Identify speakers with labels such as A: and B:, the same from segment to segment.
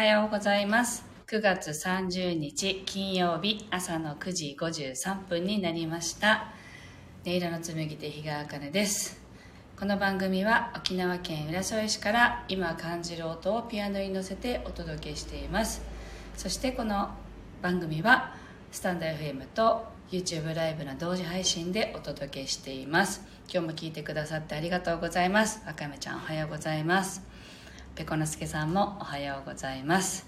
A: おはようございます。9月30日金曜日朝の9時53分になりました。音色の紡ぎ手日川茜です。この番組は沖縄県浦添市から今感じる音をピアノに乗せてお届けしています。そしてこの番組はスタンド FM と YouTube ライブの同時配信でお届けしています。今日も聞いてくださってありがとうございます。あかめちゃんおはようございます。ペコのすけさんもおはようございます。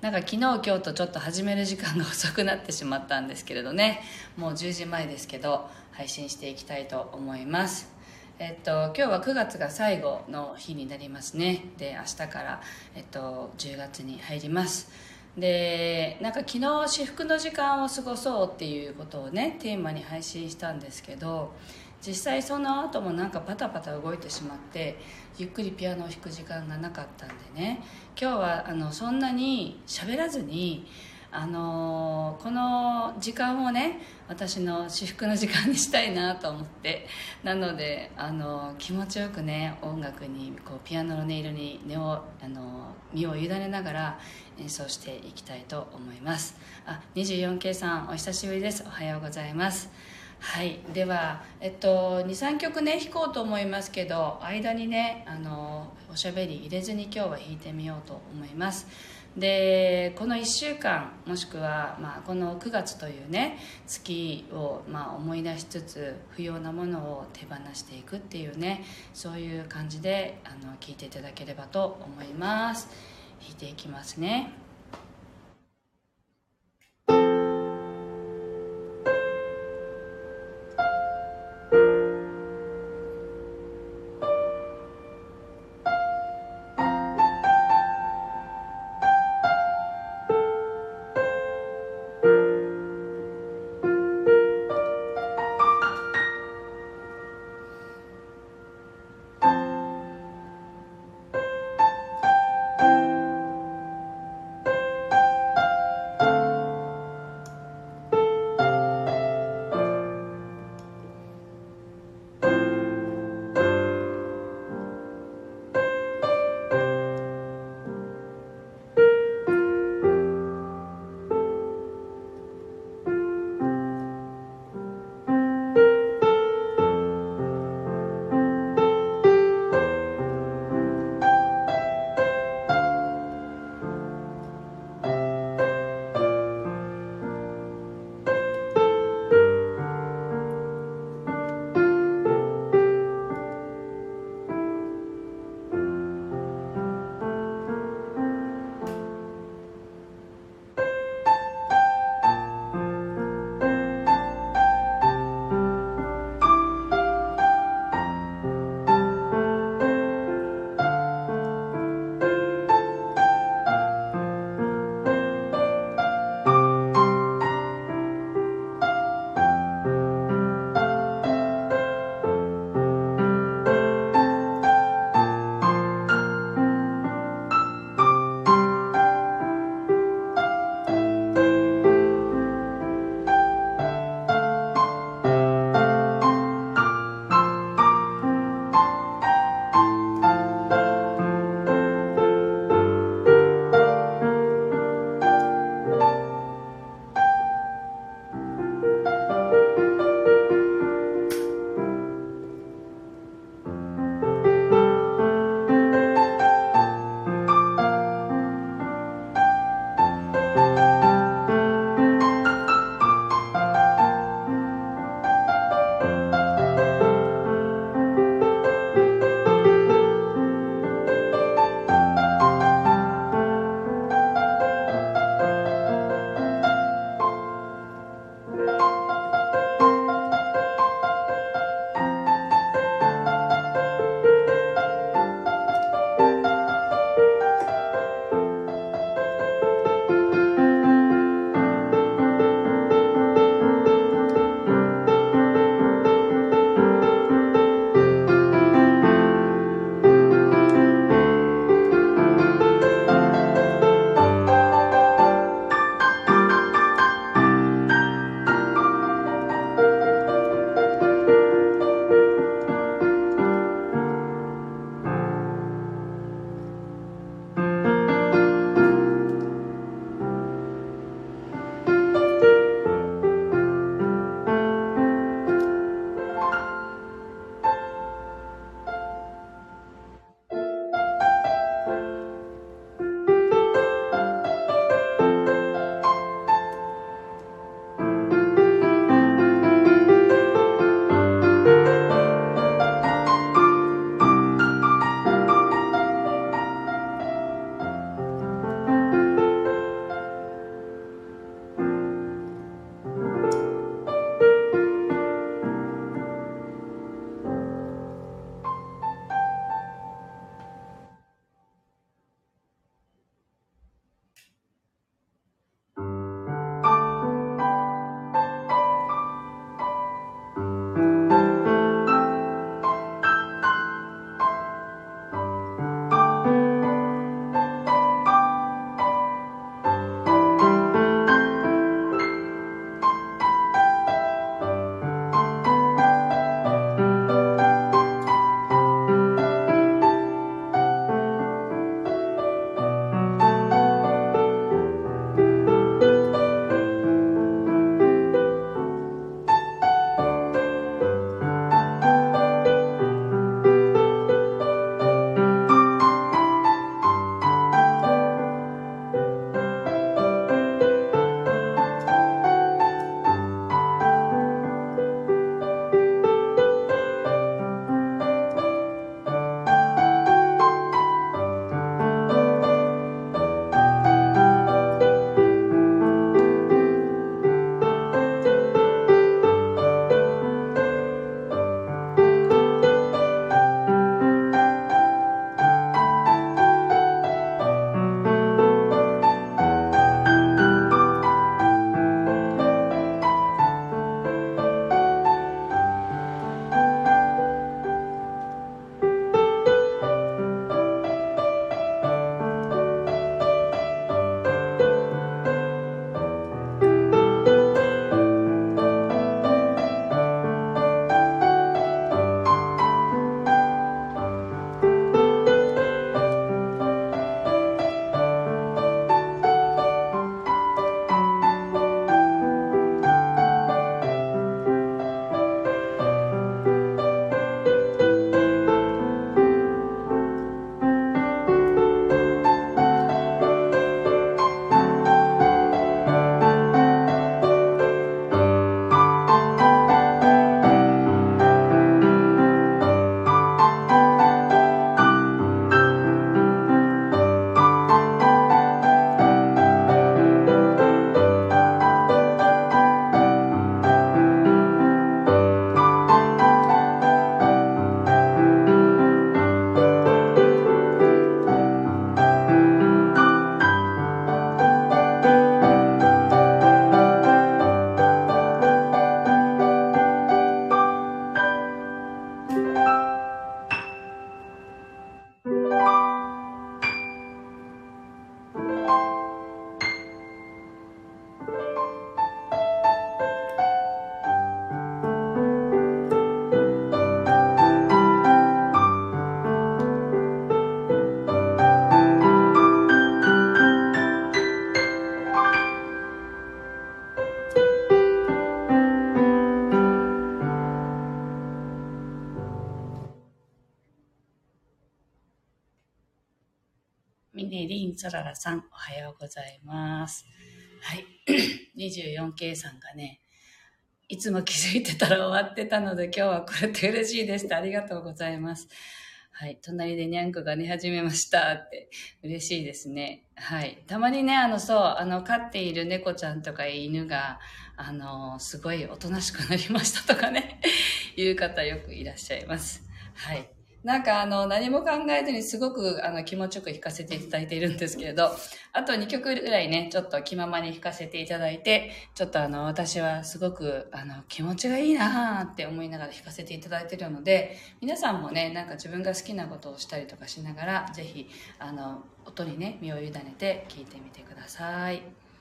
A: なんか昨日今日とちょっと始める時間が遅くなってしまったんですけれどね。もう10時前ですけど配信していきたいと思います。えっと、今日は9月が最後の日になりますね。で明日から、えっと、10月に入ります。でなんか昨日至福の時間を過ごそうっていうことをねテーマに配信したんですけど実際その後もなんかパタパタ動いてしまってゆっくりピアノを弾く時間がなかったんでね。今日はあのそんなに喋らずにあのこの時間をね私の至福の時間にしたいなと思って。なのであの気持ちよくね音楽にこうピアノの音色に根をあの身を委ねながら演奏していきたいと思います。あ 24K さんお久しぶりです。おはようございます。はい。では、えっと、23曲ね弾こうと思いますけど間にねあのおしゃべり入れずに今日は弾いてみようと思います。でこの1週間もしくは、まあ、この9月というね月を、まあ、思い出しつつ不要なものを手放していくっていうねそういう感じであの聞いていただければと思います。弾いていきますね。ネリン・ソララさん、おはようございます。はい。24K さんがね、いつも気づいてたら終わってたので今日はこれって嬉しいですありがとうございます。はい。隣でニャンコが寝始めましたって嬉しいですね。はい。たまにね、あの、そう、あの、飼っている猫ちゃんとか犬が、あの、すごいおとなしくなりましたとかね、いう方よくいらっしゃいます。はい。なんかあの、何も考えずにすごくあの気持ちよく弾かせていただいているんですけれど、あと2曲ぐらいね、ちょっと気ままに弾かせていただいて、ちょっとあの、私はすごくあの、気持ちがいいなーって思いながら弾かせていただいているので、皆さんもね、なんか自分が好きなことをしたりとかしながら、ぜひ、あの、音にね、身を委ねて聴いてみてください。「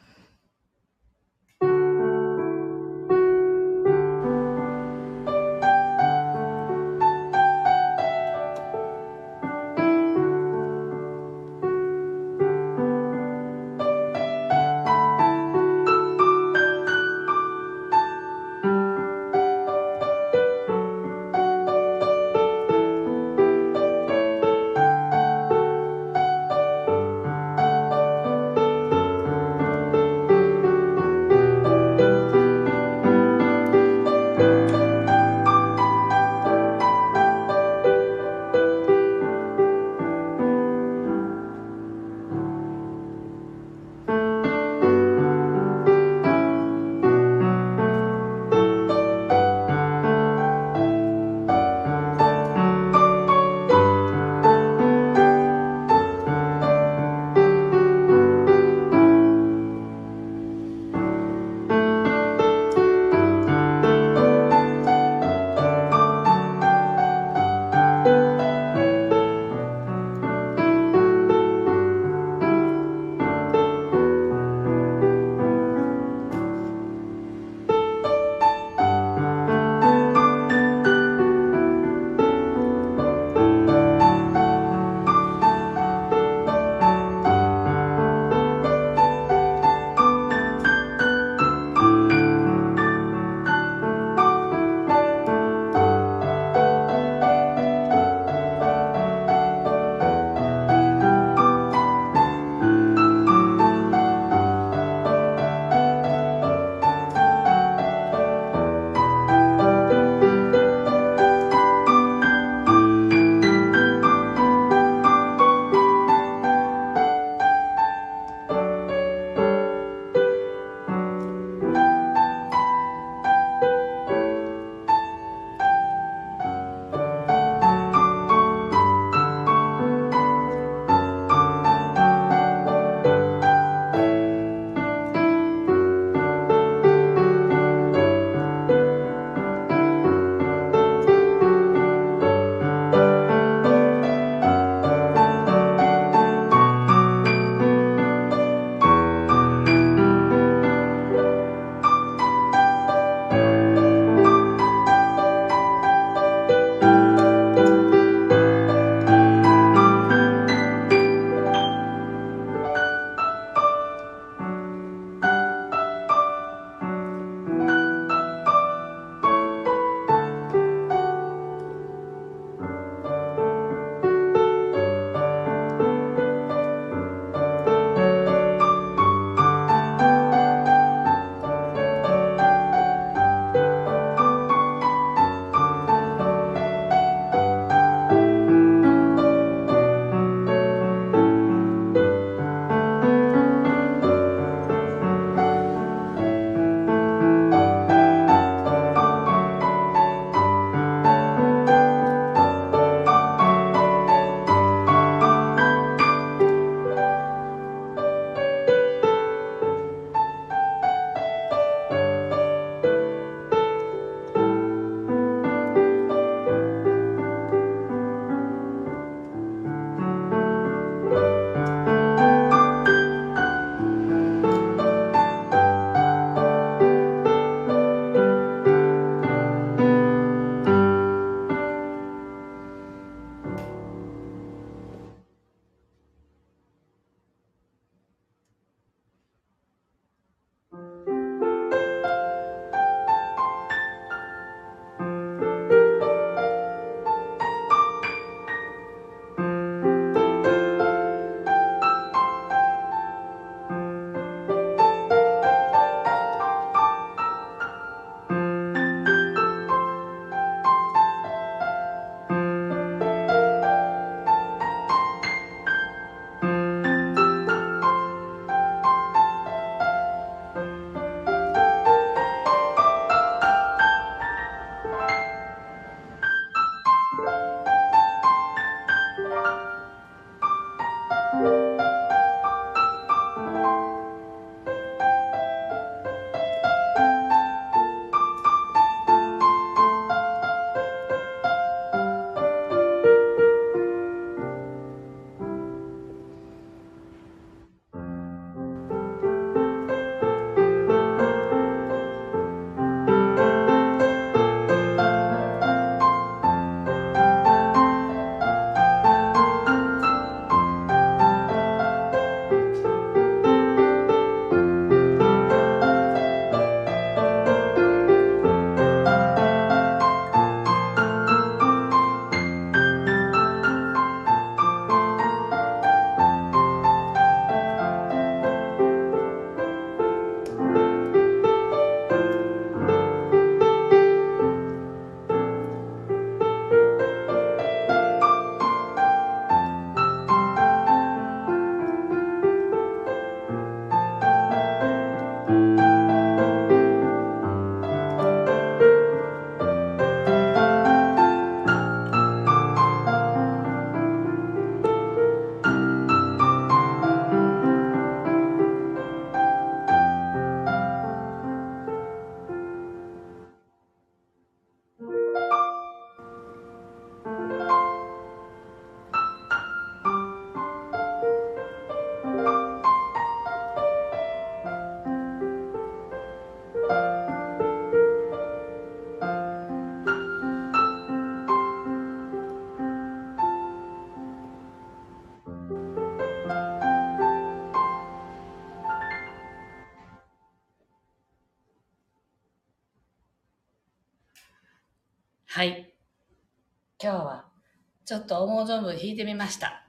A: ちょっと思う存分弾いてみました。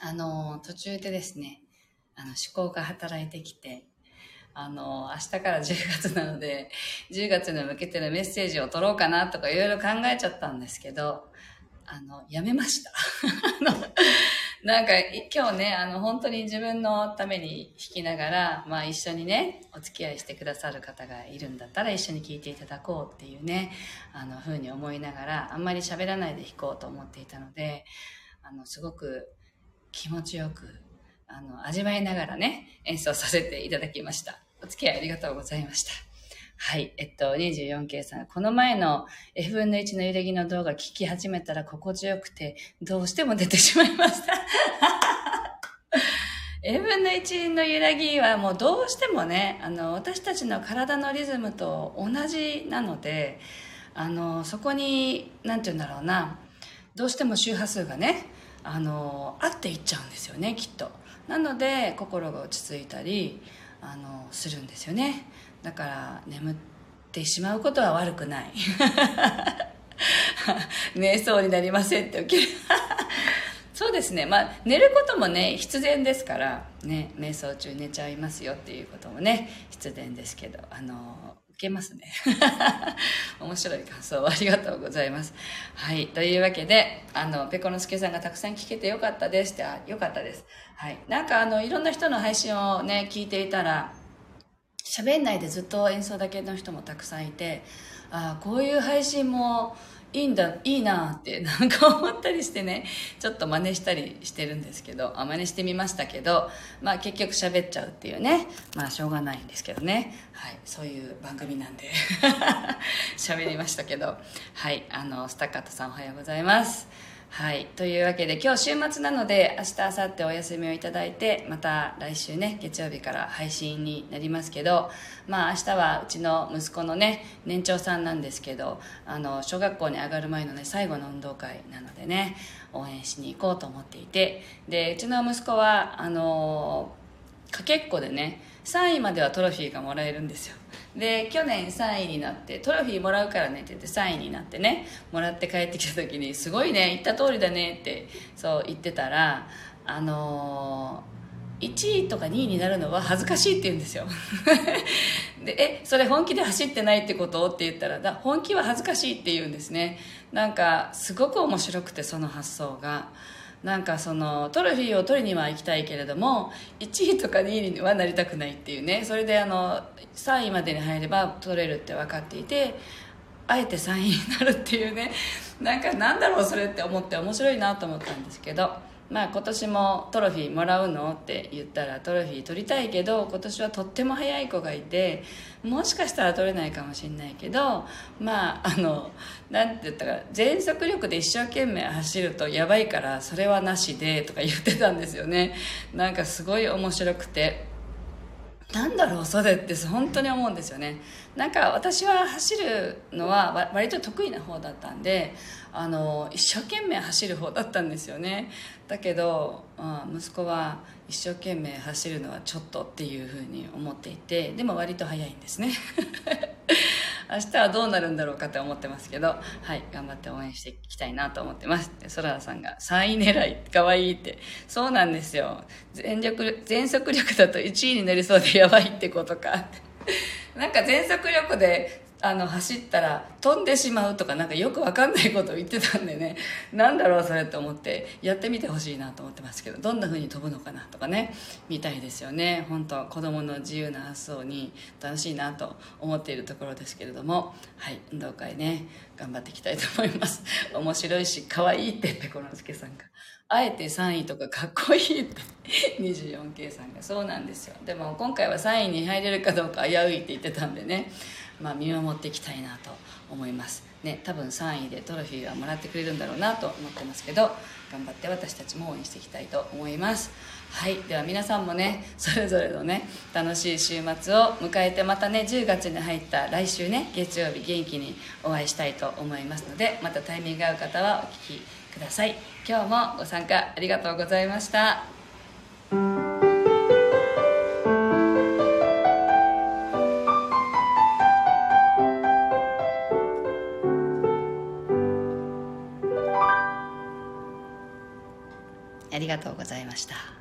A: あの、途中でですね、あの、思考が働いてきて、あの、明日から10月なので、10月に向けてのメッセージを取ろうかなとかいろいろ考えちゃったんですけど、あの、やめました。あのなんか、今日ね、あの、本当に自分のために弾きながら、まあ一緒にね、お付き合いしてくださる方がいるんだったら一緒に聴いていただこうっていうね、あの、ふうに思いながら、あんまり喋らないで弾こうと思っていたので、あの、すごく気持ちよく、あの、味わいながらね、演奏させていただきました。お付き合いありがとうございました。はい。えっと、24K さん。この前の F 分の1の揺れぎの動画聞き始めたら心地よくて、どうしても出てしまいました。F 分の1の揺らぎはもうどうしてもね、あの、私たちの体のリズムと同じなので、あの、そこに、なんて言うんだろうな、どうしても周波数がね、あの、合っていっちゃうんですよね、きっと。なので、心が落ち着いたり、あのするんですよねだから眠ってしまうことは悪くない 瞑想になりませんって起きる そうですねまあ寝ることもね必然ですからね瞑想中寝ちゃいますよっていうこともね必然ですけどあの受けますね。面白い感想をありがとうございます。はい。というわけで、あの、ペコのすけさんがたくさん聞けてよかったですって、あ、よかったです。はい。なんかあの、いろんな人の配信をね、聞いていたら、喋んないでずっと演奏だけの人もたくさんいて、ああこういう配信もいいんだ、いいなって なんか思ったりしてね、ちょっと真似したりしてるんですけど、あ真似してみましたけど、まあ結局喋っちゃうっていうね、まあしょうがないんですけどね、はい、そういう番組なんで 喋りましたけど、はい、あの、スタッカートさんおはようございます。はい。というわけで、今日週末なので、明日、明後日お休みをいただいて、また来週ね、月曜日から配信になりますけど、まあ明日はうちの息子のね、年長さんなんですけど、あの、小学校に上がる前のね、最後の運動会なのでね、応援しに行こうと思っていて、で、うちの息子は、あの、かけっこでね、3位まではトロフィーがもらえるんですよ。で去年3位になってトロフィーもらうからねって言って3位になってねもらって帰ってきた時にすごいね言った通りだねってそう言ってたらあのー、1位とか2位になるのは恥ずかしいって言うんですよ。でえそれ本気で走ってないってこと？って言ったらだ本気は恥ずかしいって言うんですね。なんかすごく面白くてその発想が。なんかそのトロフィーを取りには行きたいけれども1位とか2位にはなりたくないっていうね。それであの3位までに入れば取れるって分かっていてあえて3位になるっていうね。なんかなんだろうそれって思って面白いなと思ったんですけど。まあ今年もトロフィーもらうのって言ったらトロフィー取りたいけど今年はとっても速い子がいてもしかしたら取れないかもしれないけどまああのなんて言ったか全速力で一生懸命走るとやばいからそれはなしでとか言ってたんですよね。なんかすごい面白くて。なんだろうそれって本当に思うんですよね。なんか私は走るのは割と得意な方だったんであの一生懸命走る方だったんですよね。だけど、うん、息子は一生懸命走るのはちょっとっていうふうに思っていてでも割と早いんですね。明日はどうなるんだろうかって思ってますけど、はい、頑張って応援していきたいなと思ってます。で、ソラさんが3位狙い、かわいいって。そうなんですよ。全力、全速力だと1位になりそうでやばいってことか。なんか全速力であの走ったら飛んでしまうとかなんかよくわかんないことを言ってたんでね。なんだろうそれって思ってやってみてほしいなと思ってますけどどんな風に飛ぶのかなとかね見たいですよね。本当子供の自由な発想に楽しいなと思っているところですけれども。はい運動会ね頑張っていきたいと思います。面白いし可愛いってペコロスケさんが。あえて3位とかかっこいいって。24K さんが。そうなんですよ。でも今回は3位に入れるかどうか危ういって言ってたんでね。まあ、見守っていきたいなと思います。ね多分3位でトロフィーはもらってくれるんだろうなと思ってますけど頑張って私たちも応援していきたいと思います。はいでは皆さんもねそれぞれのね楽しい週末を迎えてまたね10月に入った来週ね月曜日元気にお会いしたいと思いますのでまたタイミングが合う方はお聴きください。今日もご参加ありがとうございました。がとうございました。